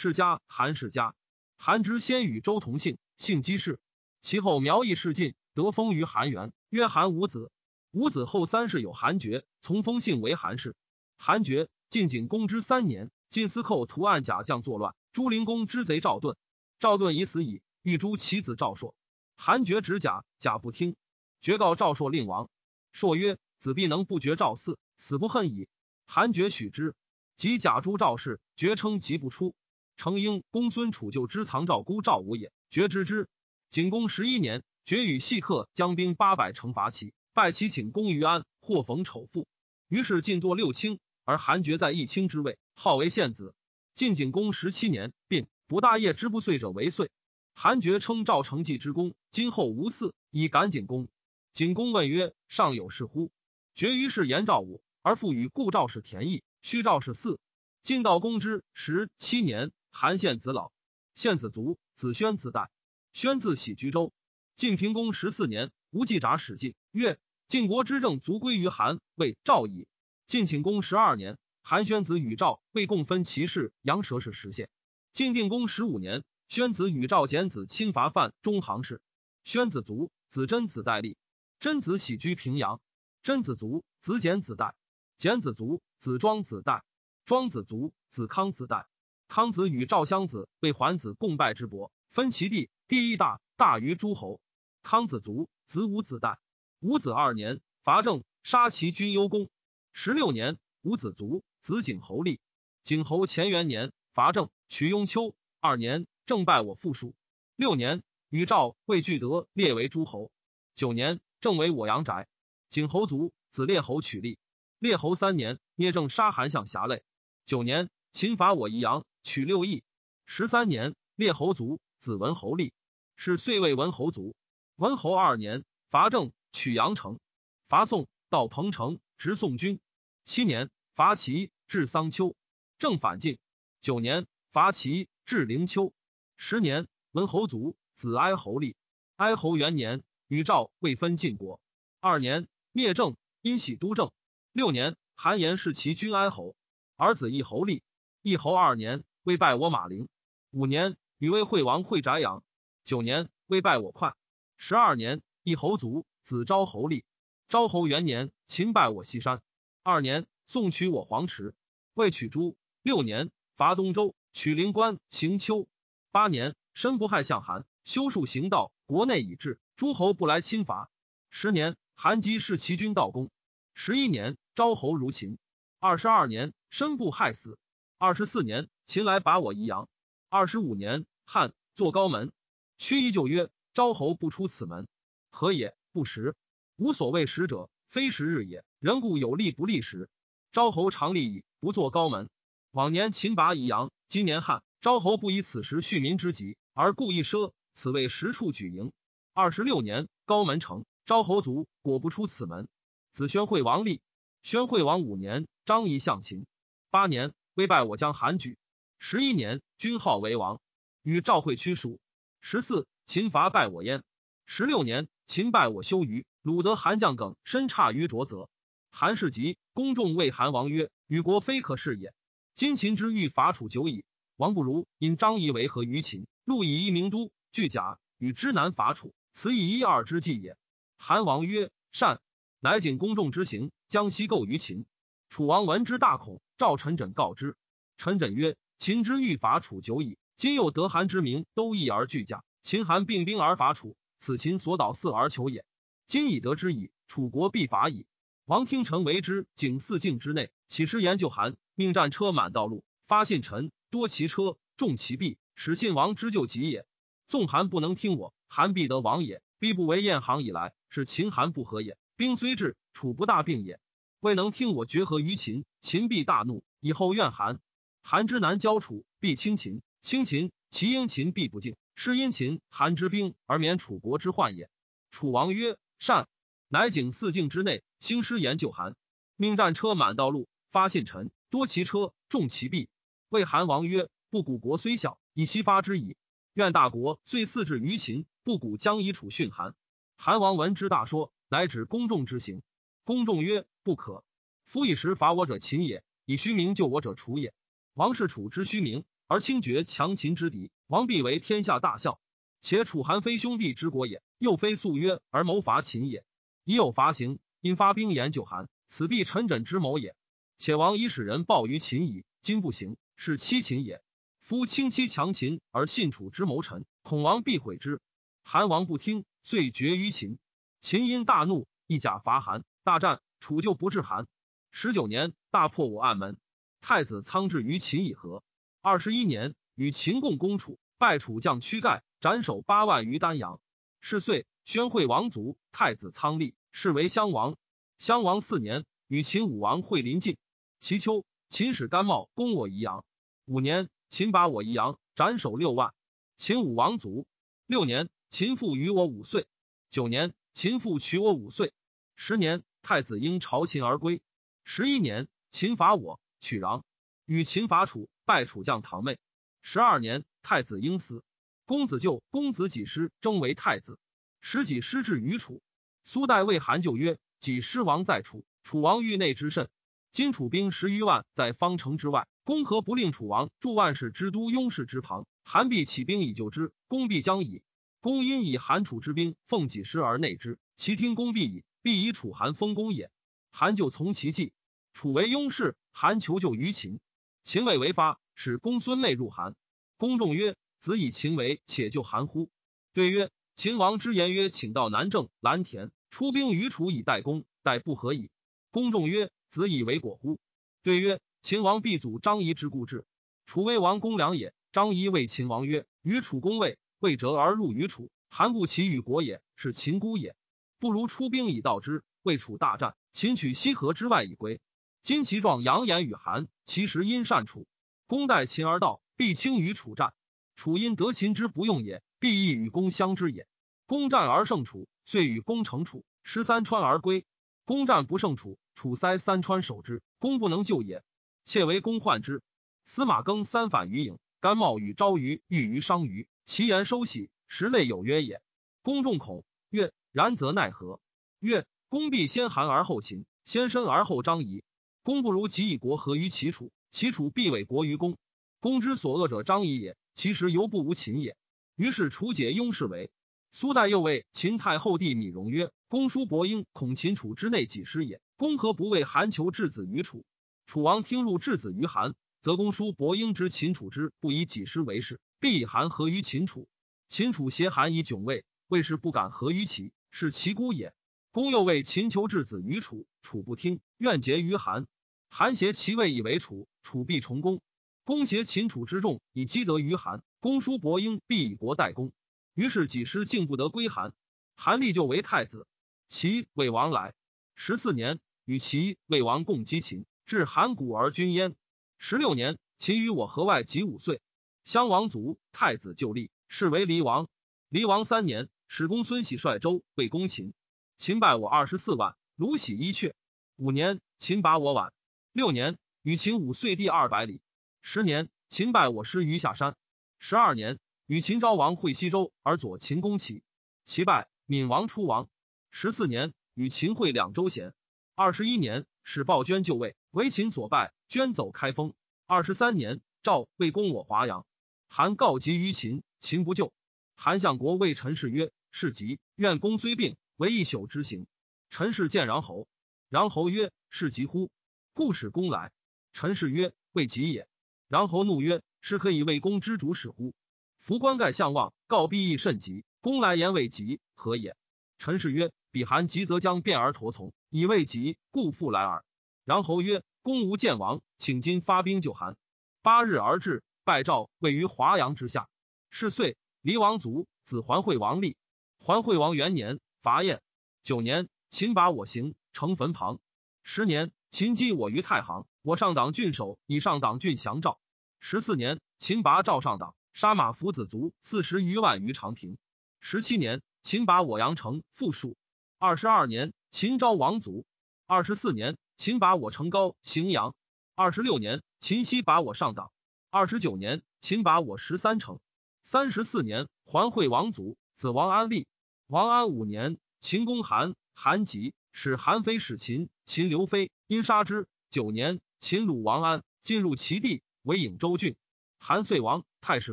世家韩世家。韩之先与周同姓，姓姬氏。其后苗裔氏晋，得封于韩元，曰韩五子。五子后三世有韩厥，从封姓为韩氏。韩厥晋景公之三年，晋司寇图案假将作乱，朱灵公之贼赵盾。赵盾已死矣，欲诛其子赵朔。韩厥执甲，甲不听，决告赵朔令王。朔曰：“子必能不绝赵嗣，死不恨矣。”韩厥许之。即假诛赵氏，绝称疾不出。成婴公孙楚就之藏赵姑赵武也，绝之之。景公十一年，绝与细客将兵八百乘伐齐，拜其请公于安，或逢丑妇。于是晋作六卿，而韩厥在一卿之位，号为献子。晋景公十七年，病不大业之不遂者为遂。韩厥称赵成绩之功，今后无嗣，以感景公。景公问曰：“尚有事乎？”绝于是言赵武，而复与故赵氏田邑，虚赵氏嗣。晋悼公之十七年。韩献子老，献子卒，子宣子代。宣自喜居州。晋平公十四年，吴季札使晋，曰：“晋国之政卒归于韩，为赵矣。”晋顷公十二年，韩宣子与赵魏共分其事，阳蛇氏实现。晋定公十五年，宣子与赵简子侵伐犯中行氏，宣子卒，子真子代立。真子喜居平阳。真子卒，子简子代。简子卒，子庄子代。庄子卒，子康子代。康子与赵襄子为桓子共拜之伯，分其地，地一大，大于诸侯。康子卒，子武子旦。五子二年，伐郑，杀其君幽公。十六年，五子卒，子景侯立。景侯前元年，伐郑，取雍丘。二年，郑败我父属。六年，与赵、魏俱得，列为诸侯。九年，郑为我阳宅。景侯卒，子列侯取立。列侯三年，聂政杀韩相侠累。九年，秦伐我宜阳。取六邑，十三年，列侯卒，子文侯立，是岁为文侯卒。文侯二年，伐郑，取阳城。伐宋，到彭城，执宋军。七年，伐齐，至桑丘。郑反晋。九年，伐齐，至灵丘。十年，文侯卒，子哀侯立。哀侯元年，与赵未分晋国。二年，灭郑，因喜都郑。六年，韩延是其君哀侯，儿子义侯立。一侯二年。未拜我马陵，五年与魏惠王会翟阳，九年未拜我快，十二年一侯卒，子昭侯立。昭侯元年，秦败我西山。二年宋取我黄池，未取诸。六年伐东周，取灵关、行丘。八年申不害相韩，修树行道，国内已治，诸侯不来侵伐。十年韩姬视齐军道公。十一年昭侯如秦。二十二年申不害死。二十四年。秦来拔我宜阳，二十五年，汉作高门。屈一就曰：“昭侯不出此门，何也？不食。无所谓食者，非食日也。人故有利不利时。昭侯常利矣，不作高门。往年秦拔宜阳，今年汉昭侯不以此时恤民之急，而故意奢，此为实处举营。二十六年，高门成，昭侯卒，果不出此门。子宣惠王立。宣惠王五年，张仪向秦。八年，威败我将韩举。十一年，君号为王，与赵惠屈属。十四，秦伐败我焉。十六年，秦败我修于鲁得韩将耿身差于卓泽。韩氏急，公众谓韩王曰：“与国非可事也。今秦之欲伐楚久矣，王不如因张仪为和于秦，陆以一名都，巨甲与之南伐楚，此以一二之计也。”韩王曰：“善。”乃谨公众之行，将西构于秦。楚王闻之大恐，召陈轸告之。陈轸曰。秦之欲伐楚久矣，今又得韩之名，都一而俱驾。秦韩并兵而伐楚，此秦所导四而求也。今已得之矣，楚国必伐矣。王听臣为之，景四境之内，起师研究韩，命战车满道路，发信臣，多骑车，重其币，使信王之救急也。纵韩不能听我，韩必得亡也。必不为燕行以来，是秦韩不和也。兵虽至，楚不大病也。未能听我绝和于秦，秦必大怒，以后怨韩。韩之南交楚，必轻秦；轻秦，其因秦必不敬，是因秦韩之兵而免楚国之患也。楚王曰：“善。”乃景四境之内，兴师研救韩，命战车满道路，发信臣，多骑车，重其币。谓韩王曰：“不古国虽小，以其发之矣。愿大国遂四至于秦，不古将以楚训韩。”韩王闻之大说，乃指公众之行。公众曰：“不可。夫以时伐我者秦也，以虚名救我者楚也。”王氏楚之虚名，而轻绝强秦之敌，王必为天下大笑。且楚韩非兄弟之国也，又非素约而谋伐秦也。已有伐行，因发兵言救韩，此必陈轸之谋也。且王已使人报于秦矣，今不行，是欺秦也。夫轻欺强秦而信楚之谋臣，恐王必毁之。韩王不听，遂绝于秦。秦因大怒，一甲伐韩，大战，楚就不至韩。十九年，大破武暗门。太子仓至于秦以和。二十一年，与秦共攻楚，败楚将屈盖，斩首八万于丹阳。是岁，宣惠王卒，太子仓立，是为襄王。襄王四年，与秦武王会临晋。其秋，秦使甘茂攻我宜阳。五年，秦拔我宜阳，斩首六万。秦武王卒。六年，秦父与我五岁。九年，秦父娶我五岁。十年，太子因朝秦而归。十一年，秦伐我，取壤，与秦伐楚，败楚将唐妹。十二年，太子婴死。公子就公子己师征为太子。使己师至于楚。苏代谓韩就曰：“己师王在楚，楚王域内之甚。”今楚兵十余万在方城之外，公何不令楚王驻万世之都雍氏之旁？韩必起兵以救之，公必将矣。公因以韩楚之兵奉己师而内之，其听公必矣，必以楚韩封公也。韩就从其计。楚为雍氏，韩求救于秦，秦未为发，使公孙内入韩。公众曰：“子以秦为，且救韩乎？”对曰：“秦王之言曰，请到南郑、蓝田，出兵于楚以待公，待不何矣。”公众曰。子以为果乎？对曰：秦王必祖张仪之故至。楚威王公良也。张仪谓秦王曰：与楚公位，未折而入于楚，韩故其与国也，是秦孤也。不如出兵以道之。为楚大战，秦取西河之外以归。今其状扬言与韩，其实因善楚。公待秦而道，必轻于楚战。楚因得秦之不用也，必亦与公相之也。公战而胜楚，遂与公成楚，失三川而归。攻战不胜楚，楚塞三川守之，公不能救也。窃为公患之。司马更三反于郢，甘茂与昭于遇于商于，其言收喜，实类有约也。公众恐，曰：然则奈何？曰：公必先韩而后秦，先申而后张仪。公不如即以国合于齐楚，齐楚必委国于公。公之所恶者张仪也，其实犹不无秦也。于是楚解雍氏为。苏代又谓秦太后弟米荣曰：“公叔伯婴恐秦楚之内己失也，公何不为韩求质子于楚？楚王听入质子于韩，则公叔伯婴之秦楚之不以己失为事，必以韩合于秦楚。秦楚挟韩以窘位，魏氏不敢合于齐，是其孤也。公又为秦求质子于楚，楚不听，愿结于韩。韩挟其位以为楚，楚必从公。公挟秦楚之众以积德于韩，公叔伯婴必以国代公。”于是几师竟不得归韩，韩立就为太子。齐魏王来十四年，与齐魏王共击秦，至函谷而君焉。十六年，秦与我河外及五岁，襄王卒，太子就立，是为黎王。黎王三年，使公孙喜率周为攻秦，秦败我二十四万，卢喜一阙。五年，秦拔我宛。六年，与秦五岁地二百里。十年，秦败我师于下山。十二年。与秦昭王会西周，而左秦攻齐，齐败，闵王出亡。十四年，与秦会两周贤。二十一年，使鲍娟就位，为秦所败，捐走开封。二十三年，赵魏攻我华阳，韩告急于秦，秦不救。韩相国谓陈氏曰：“是急，愿公虽病，为一宿之行。”陈氏见穰侯，穰侯曰：“是急乎？”故使公来。陈氏曰：“未急也。”穰侯怒曰：“是可以为公之主使乎？”夫冠盖相望，告必亦甚急。公来言未急，何也？陈氏曰：“彼韩急，则将变而投从，以未急，故复来耳。”然侯曰：“公无见王，请今发兵救韩。”八日而至，拜赵，位于华阳之下。是岁，黎王卒，子桓惠王立。桓惠王元年，伐燕。九年，秦拔我行，城坟旁。十年，秦击我于太行，我上党郡守以上党郡降赵。十四年，秦拔赵上党。杀马夫子卒四十余万于长平。十七年，秦拔我阳城，复数。二十二年，秦昭王卒。二十四年，秦拔我城高荥阳。二十六年，秦西拔我上党。二十九年，秦拔我十三城。三十四年，桓惠王卒，子王安立。王安五年，秦攻韩，韩急，使韩非使秦，秦刘非，因杀之。九年，秦鲁王安进入齐地，为颍州郡。韩遂亡，太史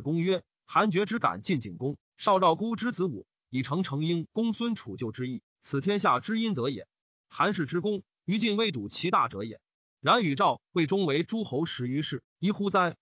公曰：“韩厥之敢进景公，少赵孤之子武，以成成婴公孙楚旧之意，此天下之阴德也。韩氏之功，于晋未睹其大者也。然与赵魏终为诸侯十余世，宜乎哉？